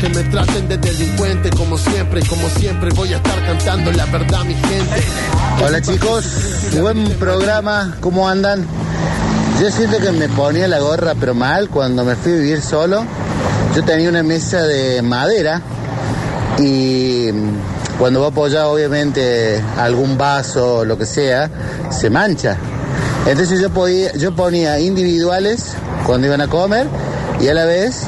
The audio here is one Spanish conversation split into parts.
Que me traten de delincuente como siempre, como siempre voy a estar cantando la verdad, mi gente. Hola chicos, buen programa, ¿cómo andan? Yo siento que me ponía la gorra pero mal cuando me fui a vivir solo. Yo tenía una mesa de madera y cuando va apoyado obviamente algún vaso o lo que sea, se mancha. Entonces yo, podía, yo ponía individuales cuando iban a comer y a la vez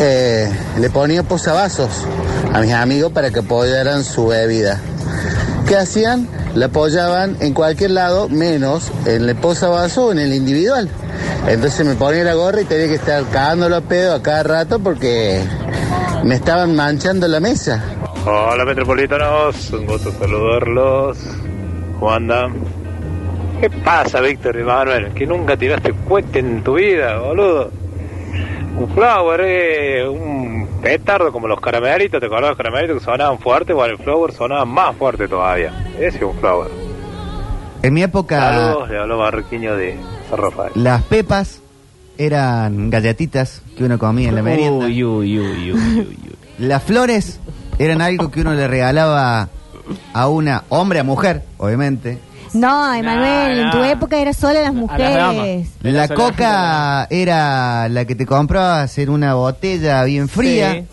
eh, le ponía posavasos a mis amigos para que apoyaran su bebida. ¿Qué hacían? La apoyaban en cualquier lado, menos en el posavasos o en el individual. Entonces me ponía la gorra y tenía que estar cagándolo a pedo a cada rato porque me estaban manchando la mesa. Hola metropolitanos, un gusto saludarlos. ¿Cómo andan? ¿Qué pasa, Víctor y Manuel? Que nunca tiraste cohete en tu vida, boludo. Un flower, eh, un petardo como los caramelitos, ¿te acordás de los caramelitos que sonaban fuerte? Bueno, el flower sonaba más fuerte todavía. Ese es un flower. En mi época, Saludos, le habló Barriquiño de San Rafael. las pepas eran galletitas que uno comía en la merienda. Uy, uy, uy, uy, uy, uy. Las flores eran algo que uno le regalaba a una hombre a mujer, obviamente. No, Emanuel, en tu época era solo las A las mujeres. damas. La coca era la que te comprabas en una botella bien fría Sí.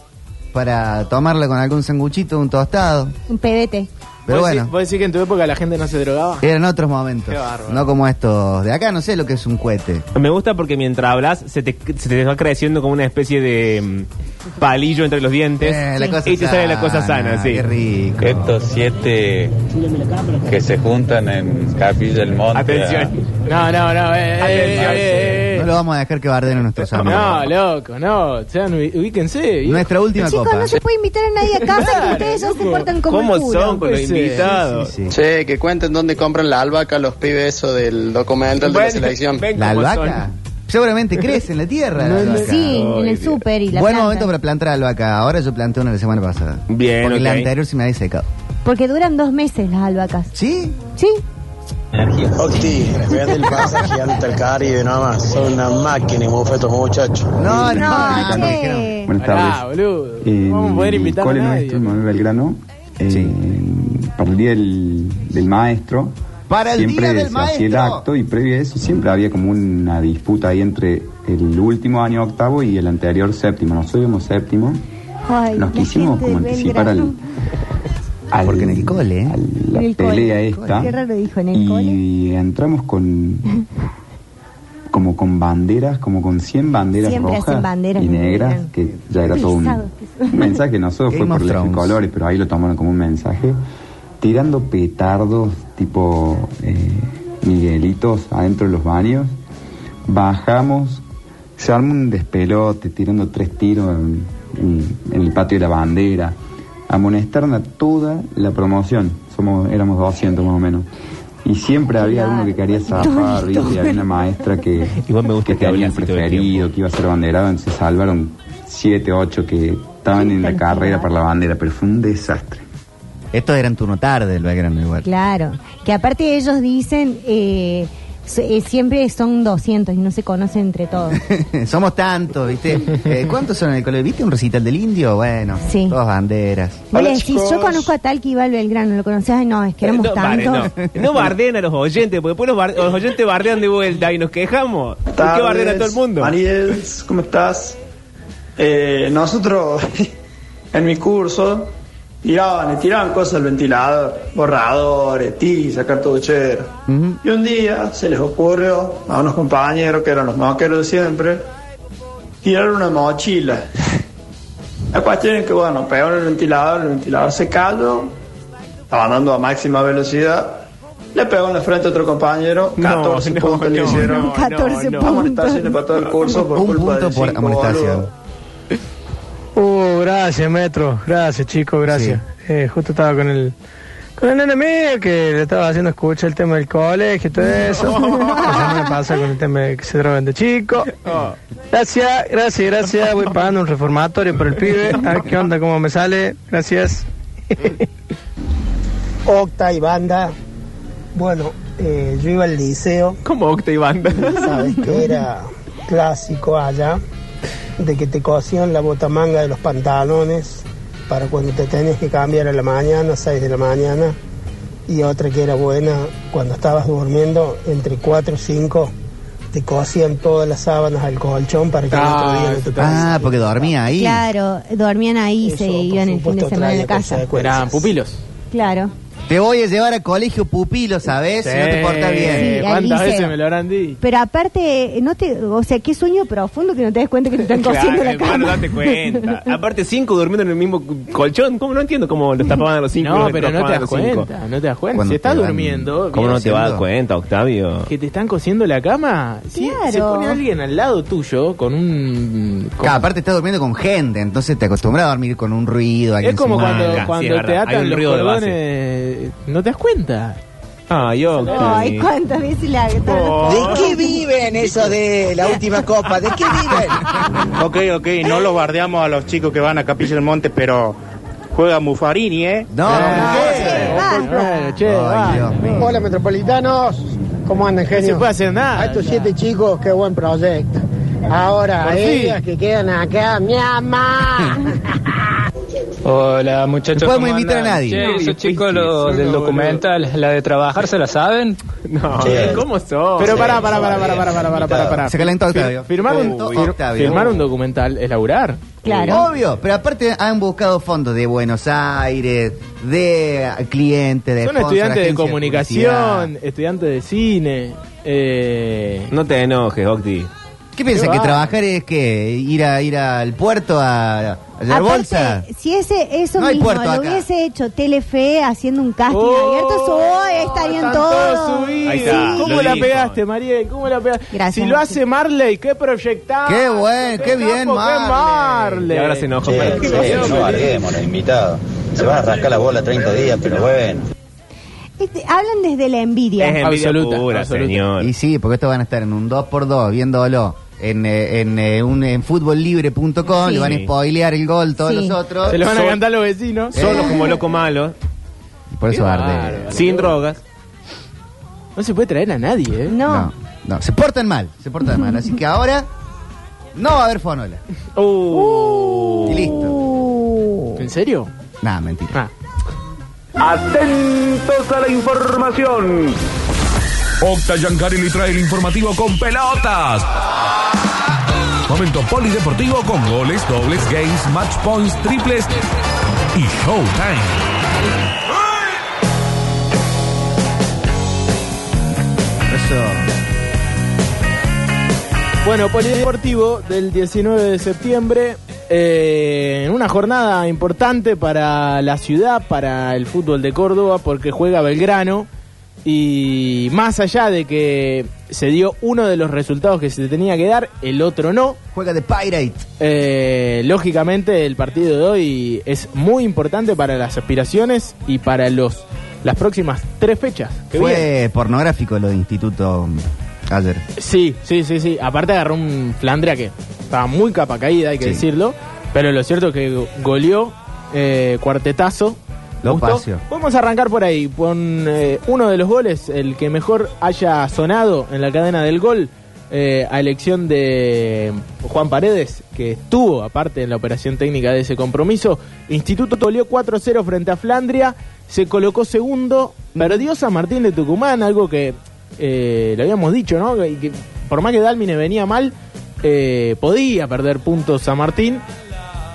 para tomarla con algún sanguchito, un tostado. Un pedete. Pero ¿Vos bueno, decís- ¿Vos decís que en tu época la gente no se drogaba? eran otros momentos. Qué bárbaro. No como estos de acá, no sé lo que es un cohete. Me gusta porque mientras hablas se te, se te va creciendo como una especie de mm, palillo entre los dientes Eh, la cosa y te sale la cosa sana, sí. Qué rico. Estos siete que se juntan en Capilla del Monte. Atención. No, no, no. eh, eh, Atención, eh, eh, No lo vamos a dejar que barden a nuestros amigos. No, loco, no. Sean, ubíquense. viejo. Nuestra última Chicos, copa. no se puede invitar a nadie a casa que ustedes ya se portan como ¿Cómo el culo. son con los invitados? Sí, sí. Che, que cuenten dónde compran la albahaca los pibes eso del documental de la selección. ven La cómo albahaca. son. Seguramente crece en la tierra. la albahaca. Sí, en el súper y la Buen planta. momento para plantar albahaca. Ahora yo planté una la semana pasada. Bien, Porque la ok. anterior se me había secado. Porque duran dos meses las albahacas. ¿Sí? ¿Sí? Octi, vende el pasaje ante el Caribe nomás. Son una máquina y estos muchachos. No, no, No, no. Buenas tardes. boludo. En Vamos a poder invitar nuestro, en Manuel Belgrano, eh, Sí. para el día del, del maestro, Para el siempre día del se hacía el maestro. acto y previo a eso siempre había como una disputa ahí entre el último año octavo y el anterior séptimo. Nosotros íbamos séptimo, Ay, nos quisimos como anticipar al. Al- Porque en el cole, ¿eh? a En la el pelea cole. esta. Qué raro dijo, en el y cole. entramos con como con banderas, como con 100 banderas Siempre rojas banderas y en negras, que ya era todo un, un mensaje. Nosotros fue por los colores, pero ahí lo tomaron como un mensaje. Tirando petardos tipo eh, Miguelitos adentro de los baños. Bajamos, se arma un despelote, tirando tres tiros en, en- en el patio de la bandera. Amonestaron a toda la promoción. Somos, éramos 200 más o menos. Y siempre había uno que quería zafar, ¿viste? Y había una maestra que, Igual me gusta que que preferido, que iba a ser banderado, entonces se salvaron 7, 8 que estaban en la carrera para la bandera, pero fue un desastre. Estos eran turno tarde del Belgrano igual. Claro. Que aparte ellos dicen, eh, eh, siempre son 200 y no se conocen entre todos. Somos tantos, ¿viste? Eh, ¿Cuántos son en el colegio? ¿Viste un recital del indio? Bueno, Sí. todas banderas. Vos Hola, le decís, chicos. yo conozco a tal que iba al Belgrano, ¿lo conocías? Ay, no, es que éramos no, barde- tantos. no, no bardeen a los oyentes, porque después los, bar- los oyentes bardean de vuelta y nos quejamos. ¿Por qué bardean a todo el mundo? Mariels, ¿cómo estás? Eh, nosotros, en mi curso, tiraban y tiraban cosas al ventilador, borradores, tiza, cartuchera. Y un día se les ocurrió a unos compañeros que eran los moqueros de siempre, tirar una mochila. La cuestión es que, bueno, pegaron el ventilador, el ventilador se cayó, estaba andando a máxima velocidad, le pegó en la frente a otro compañero, 14 no, puntos le no, hicieron. no, 14 no. Vamos a puntos. para todo el curso por Un culpa punto de por cinco amonestación. Gracias, Metro. Gracias, chicos, gracias. Eh, justo estaba con el con el nene mío que le estaba haciendo escuchar el tema del colegio y todo eso. Eso no me pasa con el tema de que se drogan de chico. Gracias, gracias, gracias. Voy pagando un reformatorio por el pibe. A ver qué onda, cómo me sale. Gracias. Octa y banda. Bueno, eh, yo iba al liceo, ¿Cómo Octa y banda? sabes que era clásico allá. De que te cosían la botamanga de los pantalones para cuando te tenías que cambiar a la mañana, 6 de la mañana, y otra que era buena, cuando estabas durmiendo, entre 4 o 5, te cosían todas las sábanas al colchón para que el otro día no te Ah, porque dormía ahí. Claro, dormían ahí y se iban el fin de semana a la casa. Eran pupilos. Claro. Te voy a llevar a colegio pupilo, ¿sabes? Si no te portas bien. Sí, al ¿Cuántas veces me lo habrán dicho? Pero aparte, no te, o sea, qué sueño profundo que no te des cuenta que te están cosiendo la hermano, cama. date cuenta. Aparte, cinco durmiendo en el mismo colchón. ¿Cómo no entiendo cómo los tapaban a los cinco? No, los pero no te das los cinco? cuenta, no te das cuenta. Cuando Si estás durmiendo, ¿Cómo no te vas a dar cuenta, Octavio? Que te están cosiendo la cama. Si Claro. se pone alguien al lado tuyo con un. con- Claro, aparte estás durmiendo con gente, entonces te acostumbras a dormir con un ruido. es como cuando, cuando es te atan los ruido No te das cuenta. Ay, Octi. Ay, cuántas veces la Oh. ¿De qué viven eso de la última copa? ¿De qué viven? Ok, ok, no los bardeamos a los chicos que van a Capilla del Monte, pero juega Mufarini, ¿eh? No, Che, basta. Bueno, che, Ay, va. Dios mío. Hola metropolitanos, ¿cómo andan No se genio? puede hacer nada. A estos siete chicos, qué buen proyecto. Ahora, Por a fin. ellas que quedan acá, mi mamá. Hola muchachos. No podemos ¿cómo invitar a nadie. Che, esos difícil, chicos lo- son del documental, la de trabajar, ¿se la saben? No, Che. ¿cómo sos? Pero pará, pará, pará, pará, pará, pará, pará, pará, pará. Se calentó Octavio. Fir- Firmar un, firmar un documental es laburar. Claro. Obvio, pero aparte han buscado fondos de Buenos Aires, de clientes, de Son sponsor, estudiantes de comunicación, estudiantes de cine. Eh, No te enojes, Octi. ¿Qué piensan? ¿Qué ¿Que trabajar es que ir a ir al puerto a, a llevar bolsa? Si ese, eso No mismo lo acá. hubiese hecho Telefe haciendo un casting Oh, abierto, su hoy estarían todos. subidos. Ahí está, ¿Cómo lo la dijo. pegaste, Mariel? ¿Cómo la pegaste? Gracias, si lo hace Marley, qué proyectado. Qué buen, qué bien, Marley. Marley. Y ahora se qué Sí, bien, no barguemos, los invitados. Se van a rascar la bola 30 días, pero bueno. Este, hablan desde la envidia. Es envidia Absoluta, pura, absoluta. señor. Y sí, porque estos van a estar en un 2x2 viéndolo en, eh, en, eh, un, en futbollibre.com, Sí. le van a spoilear el gol todos Sí. los otros. Se lo van a cantar los vecinos. Solo como loco malo, Por eso arde. sin drogas. No se puede traer a nadie, ¿eh? No. No, no, se portan mal, se portan mal. Así que ahora no va a haber fonola. Uh. Y listo. Uh. ¿En serio? Nada, mentira. Ah. Atentos a la información. Octa Yancari le trae el informativo con pelotas. Momento polideportivo con goles, dobles, games, match points, triples y showtime. Eso. Bueno, Polideportivo del 19 de septiembre, eh, una jornada importante para la ciudad, para el fútbol de Córdoba, porque juega Belgrano. Y más allá de que se dio uno de los resultados que se tenía que dar, el otro no. Juega de Pirate. Eh, lógicamente el partido de hoy es muy importante para las aspiraciones y para los las próximas tres fechas. que. Fue pornográfico lo de instituto ayer. Sí, sí, sí, sí. Aparte agarró un Flandria que estaba muy capa caída, hay que Sí. decirlo. Pero lo cierto es que go- goleó eh, cuartetazo. Lo. Vamos a arrancar por ahí, con eh, uno de los goles, el que mejor haya sonado en la cadena del gol, eh, a elección de Juan Paredes, que estuvo aparte en la operación técnica de ese compromiso. Instituto goleó 4-0 frente a Flandria, se colocó segundo, perdió San Martín de Tucumán, algo que eh, lo habíamos dicho, ¿no? Que, que por más que Dalmine venía mal, eh, podía perder puntos San Martín,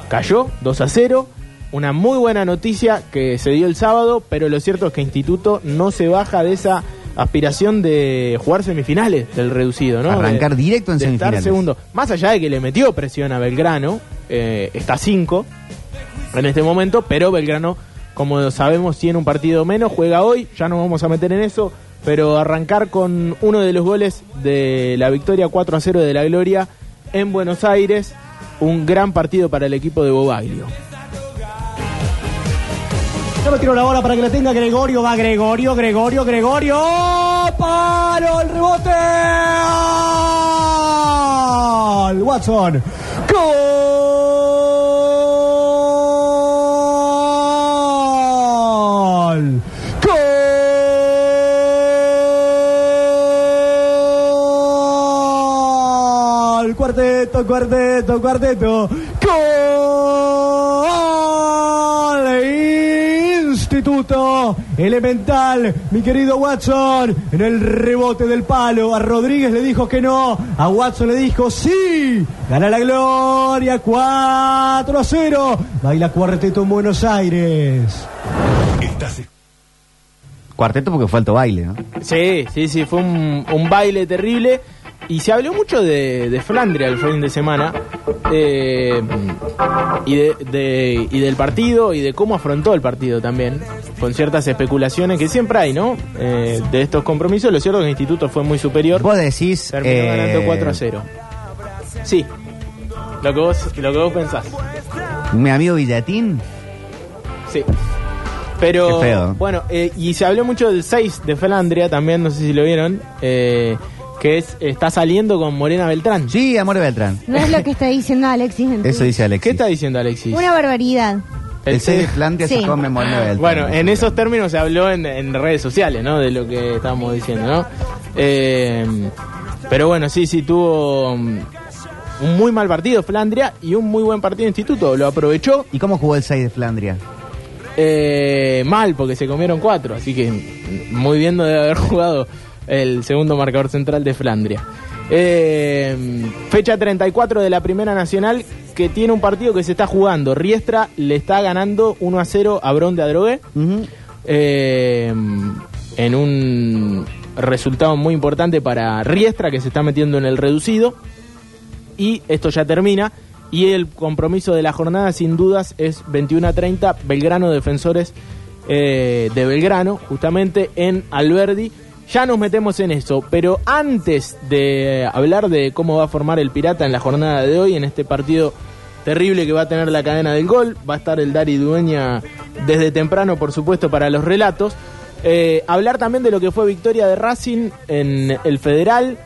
cayó 2 a 0. Una muy buena noticia que se dio el sábado, pero lo cierto es que Instituto no se baja de esa aspiración de jugar semifinales del reducido, ¿no? Arrancar De- directo en de estar semifinales. segundo. Más allá de que le metió presión a Belgrano, eh, está 5 en este momento, pero Belgrano, como sabemos, tiene un partido menos, juega hoy, ya no vamos a meter en eso, pero arrancar con uno de los goles de la victoria 4 a 0 de la Gloria en Buenos Aires, un gran partido para el equipo de Bobaglio. Yo me tiro la bola para que la tenga Gregorio. Va Gregorio, Gregorio, Gregorio. ¡Palo! ¡El rebote! Watson. ¡Gol! ¡Gol! Cuarteto. cuarteto, cuarteto, Elemental, mi querido Watson, en el rebote del palo. A Rodríguez le dijo que no, a Watson le dijo sí. Gana la gloria 4 a 0. Baila cuarteto en Buenos Aires. Cuarteto porque fue alto baile, ¿no? Sí, sí, sí, fue un, un baile terrible. Y se habló mucho de, de Flandria el fin de semana. eh, y, de, de- y del partido y de cómo afrontó el partido también. Con ciertas especulaciones que siempre hay, ¿no? Eh, de estos compromisos. Lo cierto es que el instituto fue muy superior. Vos decís. Terminó eh, ganando 4 a 0. Sí. Lo que vos, lo que vos pensás. Mi amigo Villatín. Sí. Pero, Qué feo. bueno, eh, y se habló mucho del 6 de Flandria también, no sé si lo vieron, eh, que es está saliendo con Morena Beltrán. Sí, Amor Beltrán. No es lo que está diciendo Alexis en Eso dice Alexis. ¿Qué está diciendo Alexis? Una barbaridad. El 6 de Flandria Sí. se come Morena Beltrán. Bueno, en esos términos se habló en, en redes sociales, ¿no? De lo que estábamos diciendo, ¿no? Eh, pero bueno, sí, sí, tuvo um, un muy mal partido Flandria y un muy buen partido Instituto. Lo aprovechó. ¿Y cómo jugó el 6 de Flandria? Eh, mal, porque se comieron cuatro, así que muy bien no debe haber jugado el segundo marcador central de Flandria. Eh, fecha 34 de la Primera Nacional, que tiene un partido que se está jugando. Riestra le está ganando 1 a 0 a Bron de Adrogué. Eh, en un resultado muy importante para Riestra, que se está metiendo en el reducido. Y esto ya termina. Y el compromiso de la jornada, sin dudas, es 21 a 30, Belgrano Defensores eh, de Belgrano, justamente en Alberdi. Ya nos metemos en eso, pero antes de hablar de cómo va a formar el Pirata en la jornada de hoy, en este partido terrible que va a tener la cadena del gol, va a estar el Dari Dueña desde temprano, por supuesto, para los relatos. Eh, hablar también de lo que fue victoria de Racing en el Federal,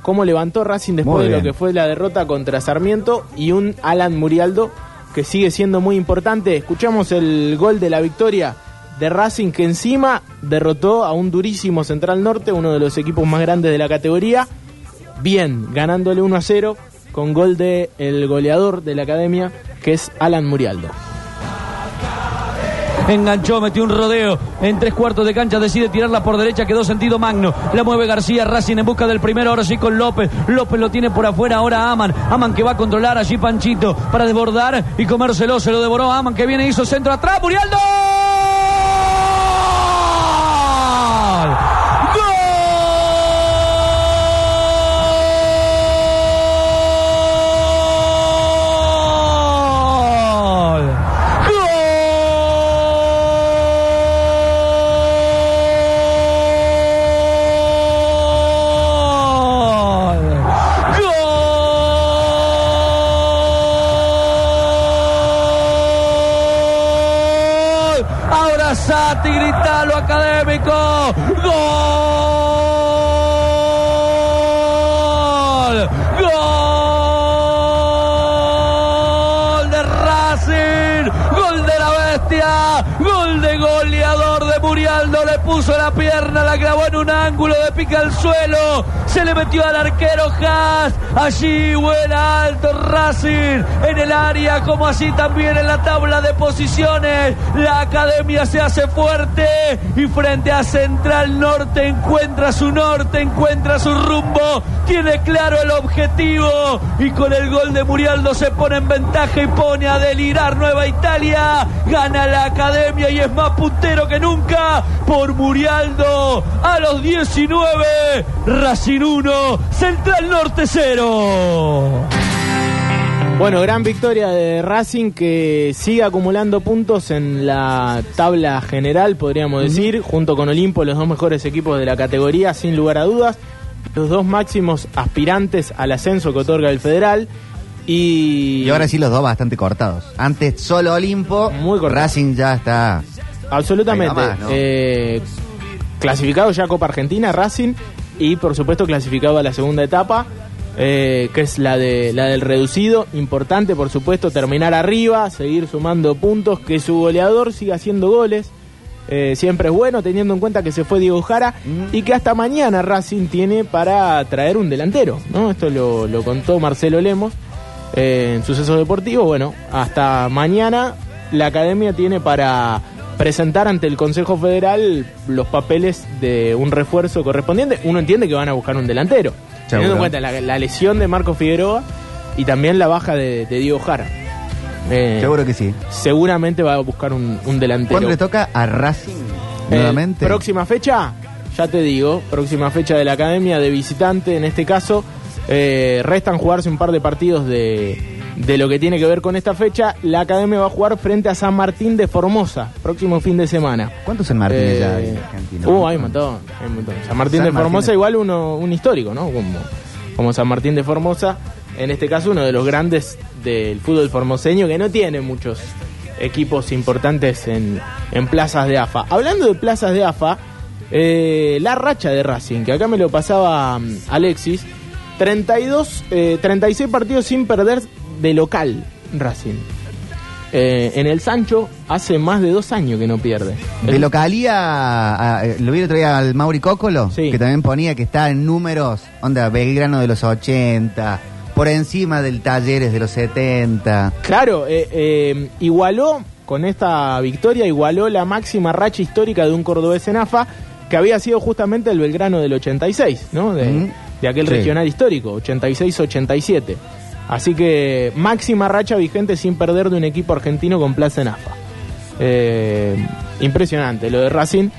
cómo levantó Racing después de lo que fue la derrota contra Sarmiento y un Alan Murialdo que sigue siendo muy importante. Escuchamos el gol de la victoria de Racing que encima derrotó a un durísimo Central Norte, uno de los equipos más grandes de la categoría. Bien, ganándole 1 a 0 con gol de el goleador de la academia que es Alan Murialdo. Enganchó, metió un rodeo en tres cuartos de cancha, decide tirarla por derecha, quedó sentido Magno. La mueve García, Racing en busca del primero, ahora sí con López. López lo tiene por afuera, ahora Aman. Aman que va a controlar allí Panchito para desbordar y comérselo, se lo devoró Aman que viene, hizo centro atrás, Murialdo. Puso la pierna, la clavó en un ángulo de pica al suelo. Se le metió al arquero Haas. Allí vuela alto Racing en el área, como así también en la tabla de posiciones. La academia se hace fuerte y frente a Central Norte encuentra su norte, encuentra su rumbo. Tiene claro el objetivo y con el gol de Murialdo se pone en ventaja y pone a delirar Nueva Italia. Gana la academia y es más puntero que nunca por Murialdo. A los 19, Racing 1, Central Norte 0. Bueno, gran victoria de Racing que sigue acumulando puntos en la tabla general, podríamos decir, junto con Olimpo, los dos mejores equipos de la categoría, sin lugar a dudas. Los dos máximos aspirantes al ascenso que otorga el Federal. Y, Y ahora sí los dos bastante cortados. Antes solo Olimpo, Racing ya está... Absolutamente. Ahí nomás, ¿no? Eh, clasificado ya a Copa Argentina, Racing, y por supuesto clasificado a la segunda etapa, eh, que es la, de, la del reducido. Importante, por supuesto, terminar arriba, seguir sumando puntos, que su goleador siga haciendo goles. Eh, siempre es bueno, teniendo en cuenta que se fue Diego Jara y que hasta mañana Racing tiene para traer un delantero. ¿no? Esto lo, lo contó Marcelo Lemos. eh, en sucesos deportivos. Bueno, hasta mañana la academia tiene para presentar ante el Consejo Federal los papeles de un refuerzo correspondiente. Uno entiende que van a buscar un delantero, teniendo en cuenta la, la lesión de Marco Figueroa y también la baja de, de Diego Jara. Eh, Seguro que sí. Seguramente va a buscar un, un delantero. ¿Cuándo le toca a Racing Eh, nuevamente? próxima fecha, ya te digo, próxima fecha de la academia de visitante en este caso. eh, restan jugarse un par de partidos de, de lo que tiene que ver con esta fecha. La academia va a jugar frente a San Martín de Formosa, próximo fin de semana. ¿Cuántos San Martínez Eh, ya en Argentina? Uh, hay un montón, hay un montón. San Martín San de Formosa Martín igual uno, un histórico, ¿no? Como, como San Martín de Formosa, en este caso uno de los grandes del fútbol formoseño que no tiene muchos equipos importantes en, en plazas de AFA. Hablando de plazas de AFA, eh, la racha de Racing, que acá me lo pasaba mm, Alexis, 32, eh, 36 partidos sin perder de local Racing. Eh, en el Sancho hace más de dos años que no pierde. De localía, a- lo vi el otro día al Mauri Cócolo, que también ponía que está en números, onda, Belgrano de los 80, por encima del Talleres de los 70. Claro, eh, eh, igualó, con esta victoria, igualó la máxima racha histórica de un cordobés en AFA, que había sido justamente el Belgrano del 86, ¿no? De, de aquel Sí. regional histórico, 86-87. Así que máxima racha vigente sin perder de un equipo argentino con plaza en AFA. Eh, impresionante lo de Racing,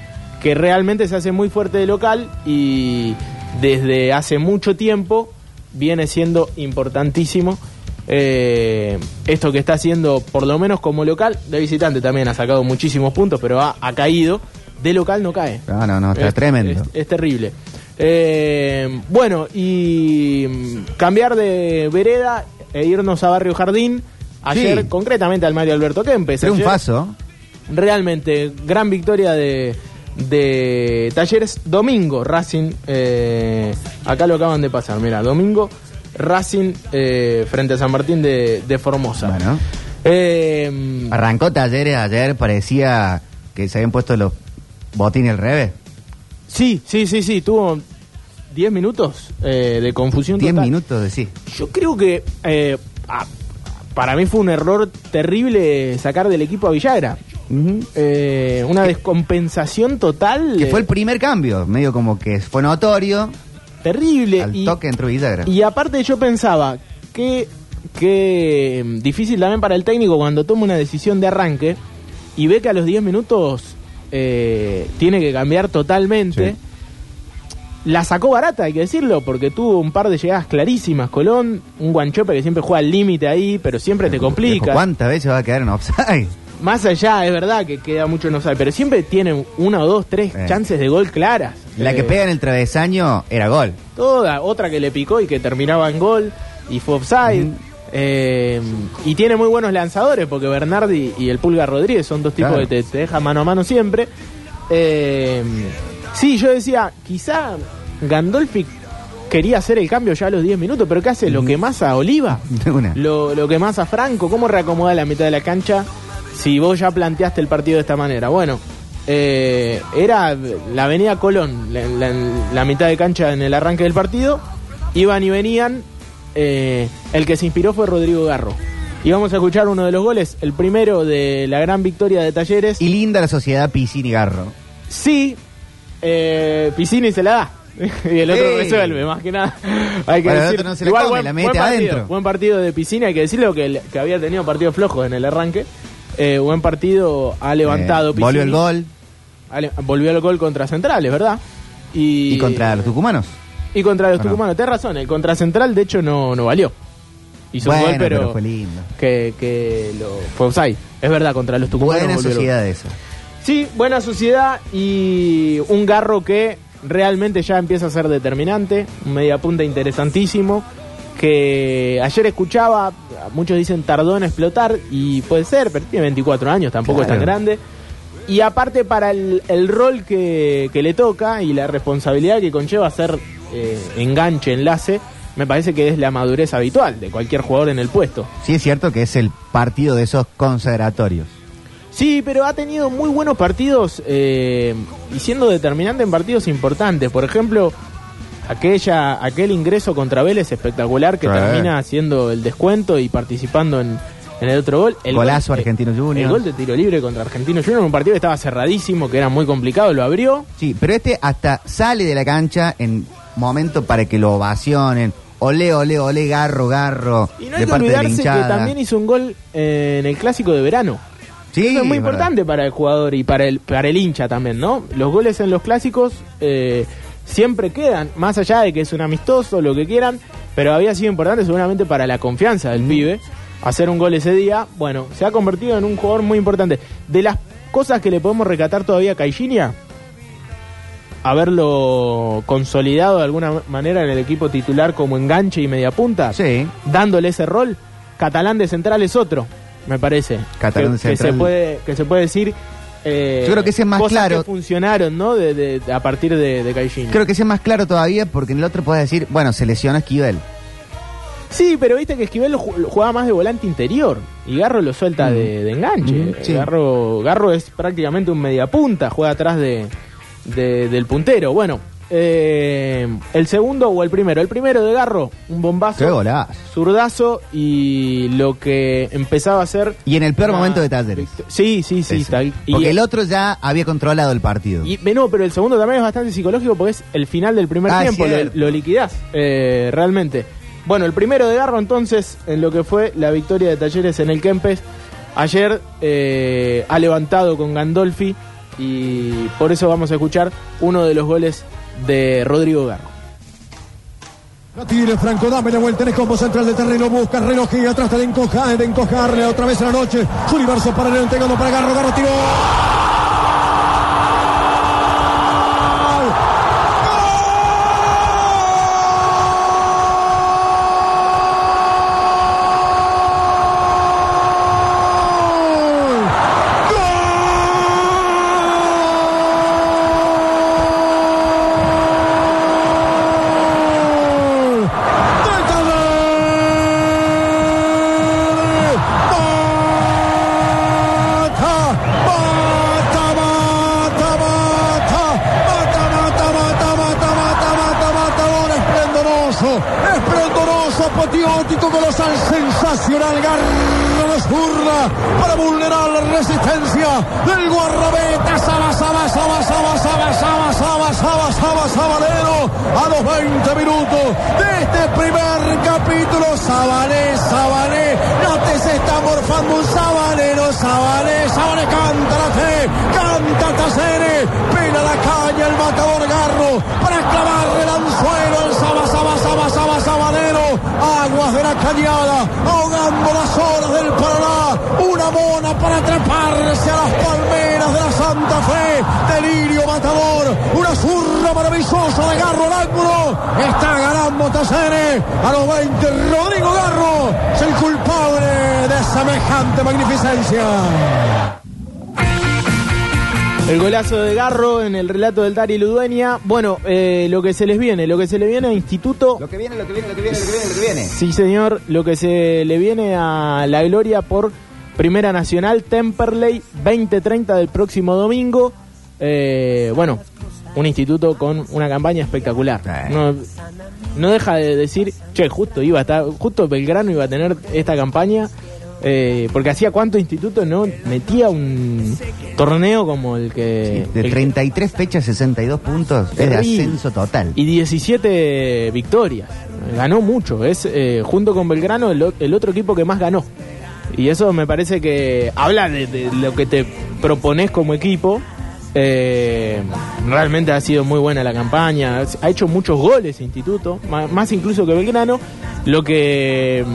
que realmente se hace muy fuerte de local y desde hace mucho tiempo viene siendo importantísimo. eh, esto que está haciendo, por lo menos como local, de visitante también ha sacado muchísimos puntos, pero ha, ha caído. De local no cae. No, no, no, está Es- tremendo. Es, es terrible. Eh, bueno, y mm, cambiar de vereda e irnos a Barrio Jardín. Ayer, Sí. concretamente al Mario Alberto Kempes. ayer, Triunfazo. Realmente, gran victoria de, de Talleres. Domingo, Racing. eh, acá lo acaban de pasar, mira, domingo, Racing eh, frente a San Martín de, de Formosa. Bueno. Eh, Arrancó Talleres ayer, parecía que se habían puesto los botines al revés. Sí, sí, sí, sí, tuvo 10 minutos eh, de confusión 10 total. minutos de sí. Yo creo que ah, para mí fue un error terrible sacar del equipo a Villagra. Eh, una descompensación total. Que fue el primer cambio, medio como que fue notorio. Terrible. Al y, toque entró Villagra. y aparte yo pensaba que, que mm, difícil también para el técnico cuando toma una decisión de arranque y ve que a los 10 minutos eh, tiene que cambiar totalmente. La sacó barata, hay que decirlo, porque tuvo un par de llegadas clarísimas. Colón, un guanchope que siempre juega al límite ahí, pero siempre te complica. ¿Cuántas veces va a quedar en offside? Más allá, es verdad que queda mucho no sabe, pero siempre tiene una o dos, tres Eh. chances de gol claras. La que Eh, pega en el travesaño era gol. Toda, otra que le picó y que terminaba en gol y fue offside. Eh, y tiene muy buenos lanzadores porque Bernardi y el Pulga Rodríguez son dos tipos Claro. que te, te dejan mano a mano siempre. Eh, sí, yo decía, quizá Gandolfi quería hacer el cambio ya a los 10 minutos, pero ¿qué hace? Lo que más a Oliva, una. lo, lo que más a Franco, ¿cómo reacomoda la mitad de la cancha si vos ya planteaste el partido de esta manera? Bueno, eh, era la avenida Colón, la, la- la mitad de cancha en el arranque del partido, iban y venían, eh, el que se inspiró fue Rodrigo Garro. Y vamos a escuchar uno de los goles, el primero de la gran victoria de Talleres. Y linda la sociedad Piscini Garro. Sí, eh, Piscini se la da. y el otro resuelve, más que nada. Hay que Bueno, decir, no se la igual come, buen, la mete buen partido, adentro. buen partido de Piscina, hay que decirlo que, que había tenido partidos flojos en el arranque. Eh, buen partido, ha levantado Eh, volvió el gol. Volvió el gol contra Centrales, ¿verdad? Y, Y contra los tucumanos. y contra los tucumanos. Tenés razón, el contra Central de hecho no, no valió. Hizo un gol, pero, pero fue lindo. Que, que lo, fue offside. Es verdad, contra los tucumanos. Buena sociedad esa. Sí, buena sociedad y un garro que realmente ya empieza a ser determinante, un mediapunta interesantísimo, que ayer escuchaba, muchos dicen tardó en explotar y puede ser, pero tiene 24 años, tampoco es tan grande. Y aparte para el, el rol que, que le toca y la responsabilidad que conlleva ser eh, enganche, enlace, me parece que es la madurez habitual de cualquier jugador en el puesto. Sí es cierto que es el partido de esos consagratorios. Sí, pero ha tenido muy buenos partidos eh, y siendo determinante en partidos importantes. Por ejemplo, aquella, aquel ingreso contra Vélez espectacular que termina haciendo el descuento y participando en, en el otro gol. El Golazo gol- Argentino El Junior. gol de tiro libre contra Argentino Junior, un partido que estaba cerradísimo, que era muy complicado, lo abrió. Sí, pero este hasta sale de la cancha en momento para que lo ovacionen. Ole, ole, ole, garro, garro. Y no hay que olvidarse que también hizo un gol eh, en el clásico de verano. Sí, Eso es muy verdad. importante para el jugador y para el, para el hincha también, ¿no? Los goles en los clásicos eh, siempre quedan, más allá de que es un amistoso, lo que quieran, pero había sido importante seguramente para la confianza del pibe. Hacer un gol ese día, bueno, se ha convertido en un jugador muy importante. De las cosas que le podemos recatar todavía a Caixinha, haberlo consolidado de alguna manera en el equipo titular como enganche y media punta, dándole ese rol. Catalán de central es otro, me parece. Catalán que, de que central. se puede que se puede decir. Eh, Yo creo que ese es más cosas claro. que funcionaron, ¿no? De, de- a partir de, de Caixinha. Creo que sea más claro todavía porque en el otro puedes decir, bueno, se lesionó Esquivel. Sí, pero viste que Esquivel lo ju- lo jugaba más de volante interior y Garro lo suelta de, de enganche. Mm, sí. Garro, Garro es prácticamente un mediapunta, juega atrás de, de- del puntero. Bueno, eh, el segundo o el primero. El primero de Garro, un bombazo. Qué golazo. Zurdazo y lo que empezaba a hacer. Y en el peor una- momento de Talleres. Sí, sí, sí. Y- Porque el otro ya había controlado el partido. y no, pero el segundo también es bastante psicológico porque es el final del primer Ah, tiempo, lo, lo liquidás eh, realmente. Bueno, el primero de Garro entonces en lo que fue la victoria de Talleres en el Kempes. Ayer eh, ha levantado con Gandolfi y por eso vamos a escuchar uno de los goles de Rodrigo Garro. La tire Franco, dame la vuelta en el combo central del terreno, busca reloj y atrás de encojar, de encojarle otra vez en la noche. Su universo paralelo entregando para Garro, Garro tiró. Esplendoroso, apoteótico, colosal, sensacional, garra de zurda para vulnerar la resistencia del guarrabeta, Saba, Saba, Saba, Saba, Saba, Saba, Saba, Saba, Saba, Sabalero, a los 20 minutos de este primer capítulo, Sabalé, Sabalé, no te se está morfando un sabalero, Sabalé, Sabalé canta la fe, canta Tacere, pela la el matador Garro para clavarle el anzuelo al Saba, Saba, aguas de la cañada, ahogando las olas del Paraná, una mona para atraparse a las palmeras de la Santa Fe, delirio matador, una zurra maravillosa de Garro al ángulo, está ganando Tacere, a los 20 Rodrigo Garro es el culpable de semejante magnificencia. El golazo de Garro en el relato del Dari Ludueña. Bueno, eh, lo que se les viene, lo que se le viene a Instituto. Lo que viene, lo que viene, lo que viene, lo que viene, lo que viene. Sí, señor, lo que se le viene a la gloria por Primera Nacional, Temperley, 2030 del próximo domingo. Eh, bueno, un instituto con una campaña espectacular. No, no deja de decir, che, justo iba a estar, justo Belgrano iba a tener esta campaña. Eh, porque hacía cuánto instituto no metía un torneo como el que De el- 33 fechas, 62 puntos. Es de ascenso total. y 17 victorias. Ganó mucho. Es eh, junto con Belgrano el, otro equipo que más ganó. Y eso me parece que habla de, de lo que te propones como equipo. Eh, realmente ha sido muy buena la campaña. Ha hecho muchos goles Instituto, más incluso que Belgrano. Lo que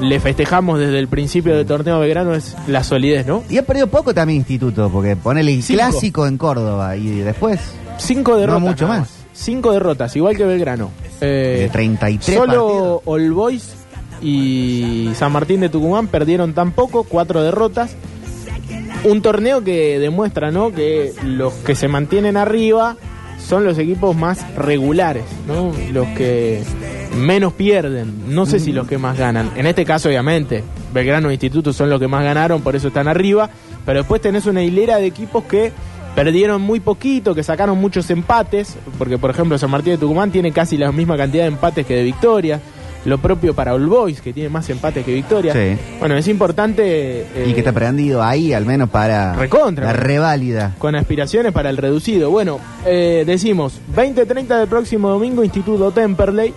le festejamos desde el principio del torneo Belgrano es la solidez, ¿no? Y ha perdido poco también Instituto, porque ponele el Cinco. clásico en Córdoba y después. Cinco derrotas. No mucho más. Cinco derrotas, igual que Belgrano. Eh, De 33 Solo All Boys y San Martín de Tucumán perdieron tan poco, cuatro derrotas. Un torneo que demuestra, ¿no? Que los que se mantienen arriba son los equipos más regulares, ¿no? Los que menos pierden. No sé si los que más ganan. En este caso, obviamente, Belgrano e Instituto son los que más ganaron, por eso están arriba. Pero después tenés una hilera de equipos que perdieron muy poquito, que sacaron muchos empates, porque por ejemplo San Martín de Tucumán tiene casi la misma cantidad de empates que de victorias. Lo propio para All Boys, que tiene más empates que victorias. Sí. Bueno, es importante. eh, Y que está prendido ahí, al menos para Recontra. la reválida. con aspiraciones para el reducido. Bueno, eh, decimos 20-30 del próximo domingo, Instituto Temperley.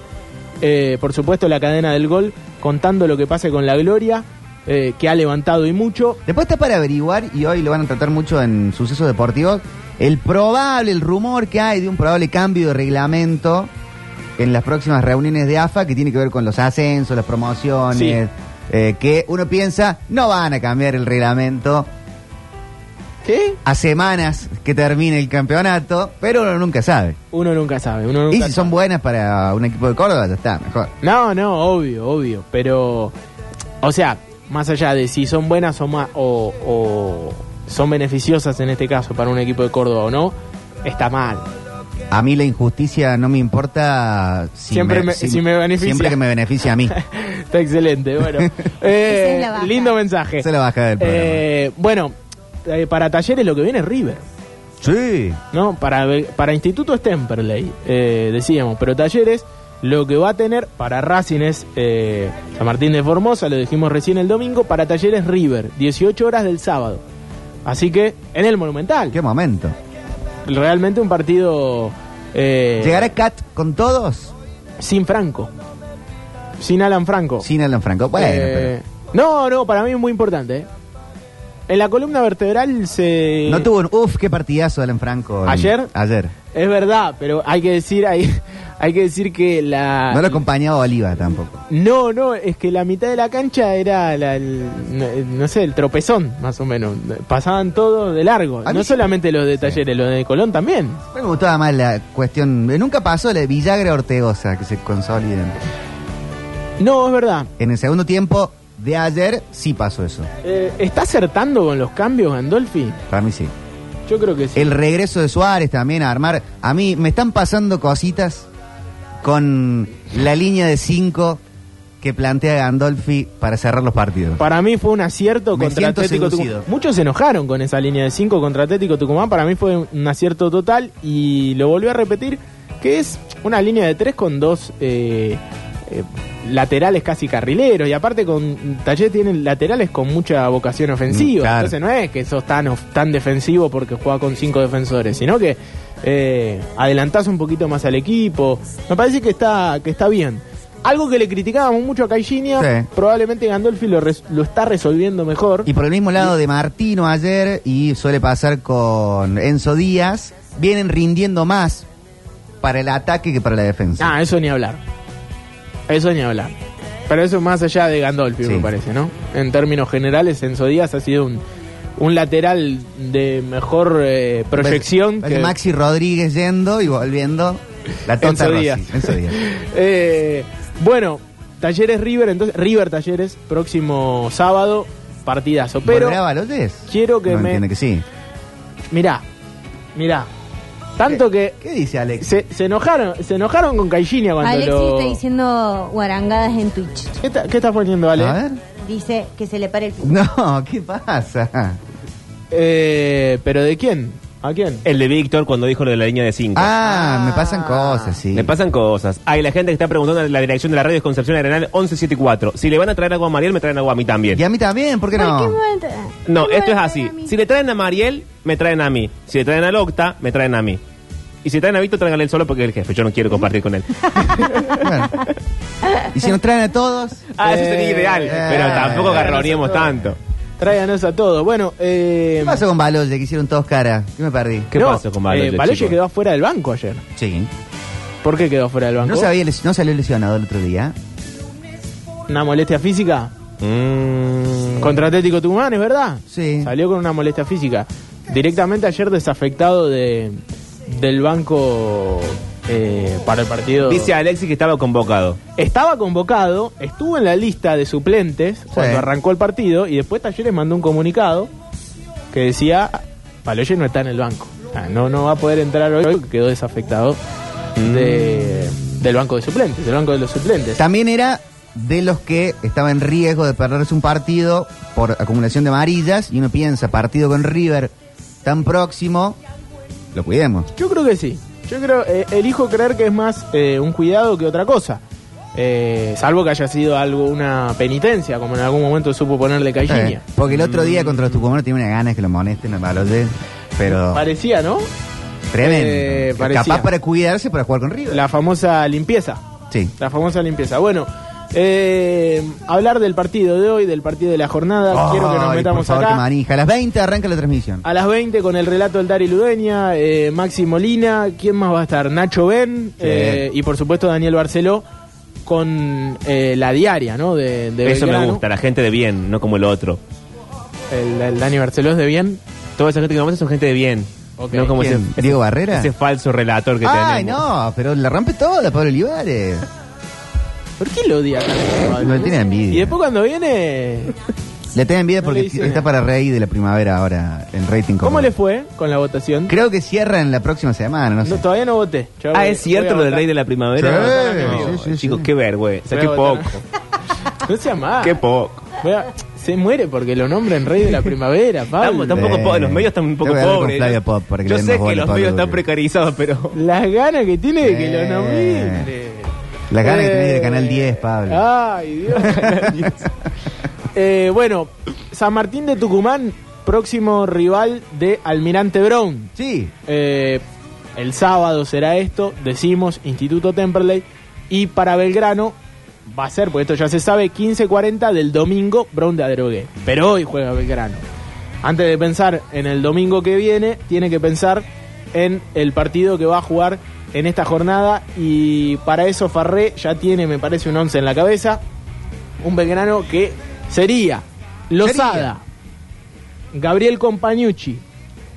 Eh, por supuesto, la cadena del gol contando lo que pase con la Gloria, eh, que ha levantado y mucho. Después está para averiguar, y hoy lo van a tratar mucho en sucesos deportivos, el probable, el rumor que hay de un probable cambio de reglamento en las próximas reuniones de AFA que tiene que ver con los ascensos, las promociones, Sí. eh, que uno piensa, no van a cambiar el reglamento ¿Qué? a semanas que termine el campeonato, pero uno nunca sabe. Uno nunca sabe. Uno nunca Y si son buenas para un equipo de Córdoba, ya está, mejor. No, no, obvio, obvio. Pero, o sea, más allá de si son buenas o, ma- o, o son beneficiosas en este caso para un equipo de Córdoba o no, está mal. A mí la injusticia no me importa si Siempre me- si me beneficia. Siempre que me beneficia a mí. Está excelente, bueno. Eh, es lindo mensaje. Es la baja del programa. Eh, bueno, eh, para talleres lo que viene es River. Sí. ¿no? Para, para Instituto es Temperley, eh, decíamos, pero Talleres lo que va a tener para Racing es eh, San Martín de Formosa, lo dijimos recién el domingo, para Talleres River, 18 horas del sábado. Así que en el Monumental. Qué momento. Realmente un partido... eh, ¿Llegará Cat con todos? Sin Franco. Sin Alan Franco. Sin Alan Franco. Bueno, Eh, No, no, para mí es muy importante. ¿Eh? En la columna vertebral se... no tuvo un uf, qué partidazo Alan Franco. en- ¿Ayer? Ayer. Es verdad, pero hay que decir, hay, hay que decir que la... No lo acompañaba Oliva tampoco. No, no, es que la mitad de la cancha era, la- el, no, no sé, el tropezón, más o menos. Pasaban todo de largo. A mí No sí- solamente los de talleres, los de Colón también. A mí me gustaba más la cuestión. Nunca pasó la de Villagra Ortegoza que se consoliden. No, es verdad. En el segundo tiempo de ayer sí pasó eso. Eh, ¿Está acertando con los cambios, Gandolfi? Para mí sí. Yo creo que sí. El regreso de Suárez también a armar. A mí me están pasando cositas con la línea de cinco que plantea Gandolfi para cerrar los partidos. Para mí fue un acierto Me contra Atlético. Tucumán. Muchos se enojaron con esa línea de 5 contra Atlético Tucumán. Para mí fue un acierto total y lo volvió a repetir, que es una línea de 3 con dos eh, eh, laterales casi carrileros. Y aparte con Talleres tienen laterales con mucha vocación ofensiva. Mm, claro. Entonces no es que sos tan, tan defensivo porque juega con cinco defensores, sino que eh, adelantás un poquito más al equipo. Me parece que está, que está bien. Algo que le criticábamos mucho a Caixinha, Sí. probablemente Gandolfi lo, res- lo está resolviendo mejor. Y por el mismo lado de Martino ayer, y suele pasar con Enzo Díaz, vienen rindiendo más para el ataque que para la defensa. Ah, eso ni hablar. Eso ni hablar. Pero eso más allá de Gandolfi, Sí. me parece, ¿no? En términos generales, Enzo Díaz ha sido un, un lateral de mejor eh, proyección que Maxi Rodríguez yendo y volviendo. La tonta Enzo Rossi. Díaz. Enzo Díaz. Eh, bueno, Talleres River, entonces River Talleres, próximo sábado, partidazo. Pero quiero que No me... entiende que sí. Mirá, mirá. Tanto que ¿Qué dice Alex? se, se enojaron, se enojaron con Caixinha cuando Alexis lo... está diciendo guarangadas en Twitch. ¿Qué, está, qué estás poniendo, Ale? A ver. Dice que se le pare el pico. No, ¿qué pasa? Eh, ¿Pero de quién? ¿A quién? El de Víctor cuando dijo lo de la línea de 5. Ah, me pasan cosas, sí. Le pasan cosas. Hay la gente que está preguntando en la dirección de la radio es Concepción Arenal 1174. Si le van a traer agua a Mariel, me traen agua a mí también. Y a mí también, ¿por qué ¿Por no? qué me No, ¿por qué esto me es así. Si le traen a Mariel, me traen a mí. Si le traen al Octa, me traen a mí. Y si traen a Víctor, tráiganle él solo porque es el jefe. Yo no quiero compartir con él. Bueno. ¿Y si nos traen a todos? Ah, eso sería Eh, ideal. eh, pero tampoco eh, todo. tanto. Tráiganos a todos. Bueno, eh, ¿Qué pasó con Baloye que hicieron todos cara? ¿Qué me perdí? ¿Qué no, pasó con Baloye, eh, Baloye quedó afuera del banco ayer. Sí. ¿Por qué quedó fuera del banco? ¿No, sabía, les- ¿No salió lesionado el otro día? ¿Una molestia física? Mm. Contra Atlético Tucumán, ¿es verdad? Sí. Salió con una molestia física. Directamente ayer desafectado de, del banco eh, para el partido. Dice Alexis que estaba convocado. Estaba convocado, estuvo en la lista de suplentes cuando arrancó el partido y después Talleres mandó un comunicado que decía Baloye no está en el banco. O sea, no, no va a poder entrar hoy porque quedó desafectado de- del banco de suplentes, del banco de los suplentes. También era de los que estaba en riesgo de perderse un partido por acumulación de amarillas y uno piensa, partido con River tan próximo, lo cuidemos. Yo creo que sí. Yo creo, eh, elijo creer que es más eh, un cuidado que otra cosa. Eh, salvo que haya sido algo, una penitencia, como en algún momento supo ponerle Caixinha. Porque el otro día contra los tucumanos tiene una ganas que lo molesten a Balotelli, pero Parecía, ¿no? tremendo. eh, parecía. Capaz para cuidarse para jugar con River. La famosa limpieza. Sí. La famosa limpieza. Bueno, eh, hablar del partido de hoy, del partido de la jornada. Quiero que nos Ay, metamos por favor, acá. que manija. A las 20 arranca la transmisión. A las 20 con el relato del Dari Ludeña, eh, Maxi Molina, ¿quién más va a estar? Nacho Ben Sí. eh, y por supuesto Daniel Barceló con eh, la diaria, ¿no? De, de Eso me gusta, la gente de bien, no como el otro. El, el Dani Barceló es de bien. Toda esa gente que vamos son gente de bien. Ok. No como ese, ¿Diego Barrera? Ese falso relator que Ay, tenemos. no, pero la rompe toda, Pablo Olivares. ¿Por qué lo odia tanto? No tiene envidia. Y después cuando viene, Le tengo envidia No le porque dice está nada. para rey de la primavera ahora en rating. ¿cómo como- le fue con la votación? Creo que cierra en la próxima semana, no sé. No, todavía no voté. Yo Ah, voy- es cierto voy a lo del votar. rey de la primavera. Sí, No, sí, sí, chicos, sí. qué vergüenza, Voy qué a poco. No sea más. Qué poco. Se muere porque lo nombran rey de la primavera, Pablo. Estamos, po- los medios están un poco Tengo que hablar con pobres. Flavia ¿no? Pop para que Yo le sé que a los Pablo medios están precarizados, pero. Las ganas que tiene de que Eh. lo nombre. Las ganas que tenés de Eh. Canal 10, Pablo. Ay, Dios. Canal 10. Eh, bueno, San Martín de Tucumán, próximo rival de Almirante Brown. Sí. Eh, el sábado será esto, decimos Instituto Temperley. Y para Belgrano va a ser, porque esto ya se sabe, 15.40 del domingo Brown de Adrogué. Pero hoy juega Belgrano. Antes de pensar en el domingo que viene, tiene que pensar en el partido que va a jugar en esta jornada. Y para eso Farré ya tiene, me parece, un 11 en la cabeza. Un Belgrano que sería Lozada, Gabriel Compañucci,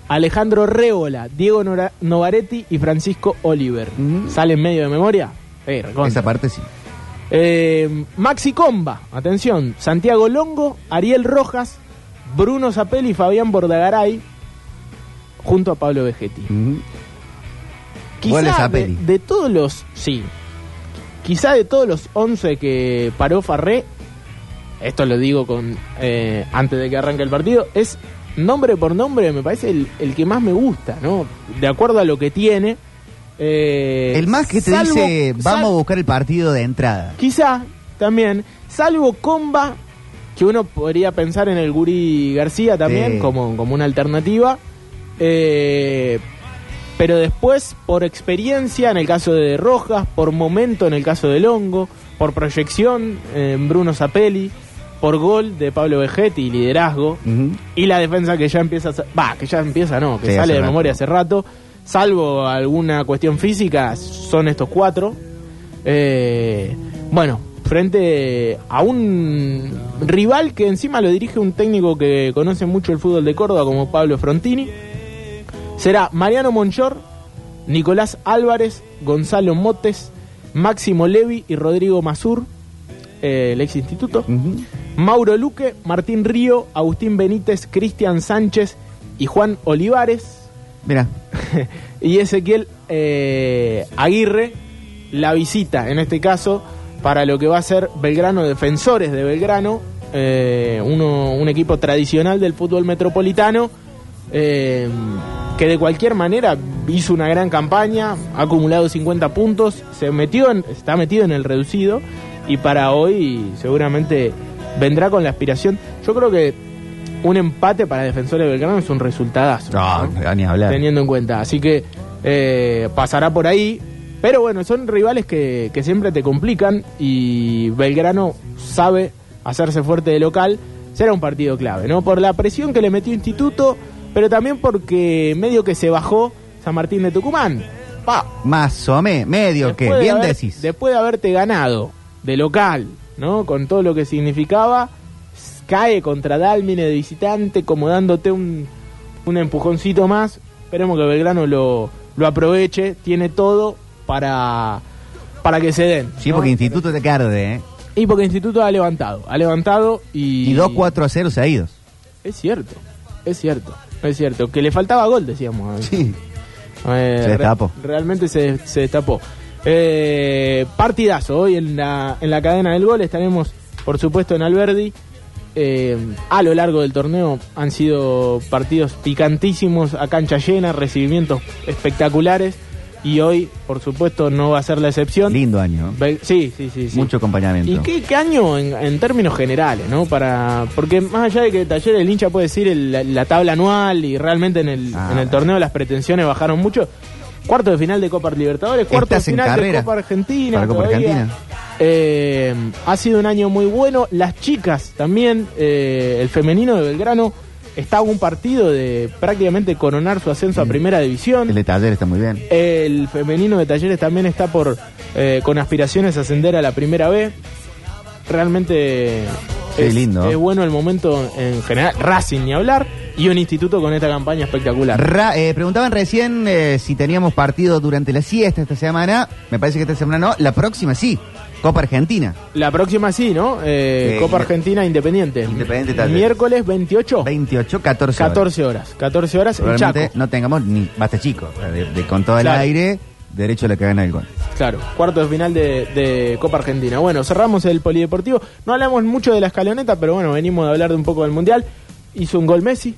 Alejandro Rébola, Diego Nora- Novaretti y Francisco Oliver. ¿Sale en medio de memoria? Eh. Esa parte sí. Eh, Maxi Comba, atención, Santiago Longo, Ariel Rojas, Bruno Zapelli y Fabián Bordagaray, junto a Pablo Vegetti. Goles Quizá de, todos los, sí, quizá de todos los 11 que paró Farré, esto lo digo con eh, antes de que arranque el partido, es nombre por nombre, me parece el, el que más me gusta, ¿no? De acuerdo a lo que tiene. eh, El más que te salvo- dice, vamos a buscar el partido de entrada. Quizá también, salvo Comba, que uno podría pensar en el Guri García también Sí. como, como una alternativa. eh, pero después, por experiencia en el caso de Rojas, por momento en el caso de Longo, por proyección en Bruno Zapelli, por gol de Pablo Vegetti y liderazgo, y la defensa que ya empieza, va, que ya empieza, no, que Sí, sale de rato. memoria hace rato, salvo alguna cuestión física, son estos cuatro. Eh, bueno, frente a un rival que encima lo dirige un técnico que conoce mucho el fútbol de Córdoba como Pablo Frontini, será Mariano Monchor, Nicolás Álvarez, Gonzalo Motes, Máximo Levi y Rodrigo Mazur, eh, el ex instituto, Mauro Luque, Martín Río, Agustín Benítez, Cristian Sánchez y Juan Olivares. Mira, y Ezequiel eh, Aguirre la visita, en este caso, para lo que va a ser Belgrano Defensores de Belgrano, eh, uno, un equipo tradicional del fútbol metropolitano, eh, que de cualquier manera hizo una gran campaña, ha acumulado 50 puntos, se metió en- está metido en el reducido y para hoy seguramente vendrá con la aspiración. Yo creo que un empate para Defensores de Belgrano es un resultadazo. no, ¿no? ni hablar. teniendo en cuenta. Así que eh, pasará por ahí. Pero bueno, son rivales que, que siempre te complican y Belgrano sabe hacerse fuerte de local. Será un partido clave, ¿no? Por la presión que le metió Instituto, pero también porque medio que se bajó San Martín de Tucumán. Pa, Más o me, medio que, de bien haber- decís. Después de haberte ganado de local, ¿no? Con todo lo que significaba, cae contra Dalmine de visitante, como dándote un, un empujoncito más. Esperemos que Belgrano lo, lo aproveche, tiene todo para, para que se den. Sí, ¿no? porque Instituto te carde, ¿eh? Y porque Instituto ha levantado, ha levantado y... Y 2-4 a 0 se ha ido. Es cierto, es cierto, es cierto. Que le faltaba gol, decíamos. Sí. Eh, Se destapó. re- realmente se, se destapó. Eh, partidazo. Hoy en la, en la cadena del gol estaremos, por supuesto, en Alberdi eh, a lo largo del torneo han sido partidos picantísimos a cancha llena, recibimientos espectaculares y hoy, por supuesto, no va a ser la excepción. Lindo año. Ve- Sí, sí, sí. sí. Mucho acompañamiento. ¿Y qué, qué año en, en términos generales, no? Para porque más allá de que Taller el hincha puede decir el- la, la tabla anual y realmente en el, Ah, en el torneo las pretensiones bajaron mucho. Cuarto de final de Copa Libertadores, cuarto de final de Copa Argentina. para Copa todavía. Argentina. Eh, ha sido un año muy bueno. Las chicas también, eh, el femenino de Belgrano está a un partido de prácticamente coronar su ascenso a primera división. El de taller está muy bien. El femenino de Talleres también está por eh, con aspiraciones a ascender a la primera B. Realmente es, lindo. es bueno el momento en general. Racing ni hablar y un instituto con esta campaña espectacular. Ra- eh, preguntaban recién eh, si teníamos partido durante la siesta esta semana. Me parece que esta semana no. La próxima sí. Copa Argentina. La próxima sí, ¿no? Eh, Eh, Copa Argentina Independiente. Independiente Talleres. Miércoles 28. 28, 14 horas. 14 horas. 14 horas en Probablemente Chaco. no tengamos ni basta chico. o sea, De, de- con todo el Claro. aire, derecho a la que gana el gol. Claro, cuarto de final de, de Copa Argentina. Bueno, cerramos el polideportivo. No hablamos mucho de la escaloneta, pero bueno, venimos de hablar de un poco del Mundial. Hizo un gol Messi.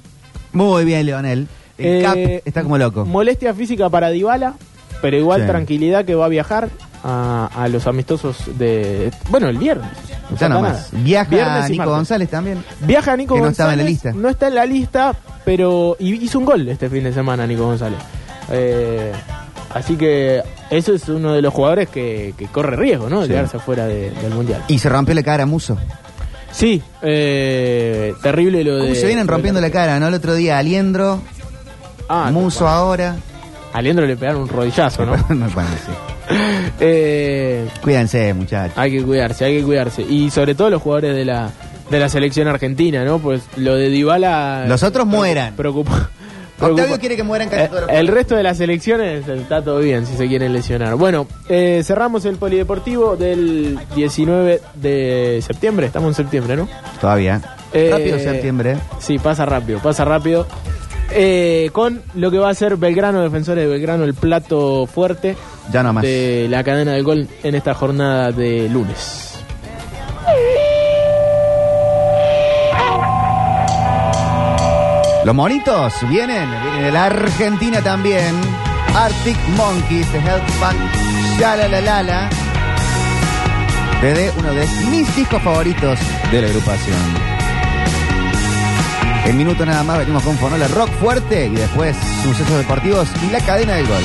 Muy bien, Leonel. El Eh, Cap está como loco. Molestia física para Dybala, pero igual Sí. tranquilidad que va a viajar a, a los amistosos de... Bueno, el viernes. no Ya nomás. Viaja Viernes Nico martes. González también. Viaja Nico Que no González. estaba en la lista. No está en la lista, pero hizo un gol este fin de semana Nico González. Eh, así que eso es uno de los jugadores que, que corre riesgo, ¿no? De Sí. quedarse fuera de- del Mundial. Y se rompió la cara a Muso. Sí, eh, terrible lo de... ¿Cómo se vienen rompiendo la cara, no? El otro día Aliendro, Ah, Muso ahora. A Leandro le pegaron un rodillazo, ¿no? No, bueno, sí. Eh, Cuídense, muchachos. hay que cuidarse, hay que cuidarse. Y sobre todo los jugadores de la, de la selección argentina, ¿no? Pues lo de Dybala... Los otros mueran. Preocupa. Octavio quiere que mueran casi Eh, todos los el resto de las selecciones está todo bien si se quieren lesionar. Bueno, eh, cerramos el polideportivo del 19 de septiembre. Estamos en septiembre, ¿no? Todavía. Eh, Rápido septiembre. Sí, pasa rápido, pasa rápido. Eh, con lo que va a ser Belgrano, Defensores de Belgrano, el plato fuerte Ya nomás. de la cadena del gol en esta jornada de lunes. Los monitos vienen, vienen de la Argentina también. Arctic Monkeys, The Health Fund, Shalalalala. Desde uno de mis discos favoritos de la agrupación. En minuto nada más venimos con Fonola Rock fuerte y después sucesos deportivos y la cadena del gol.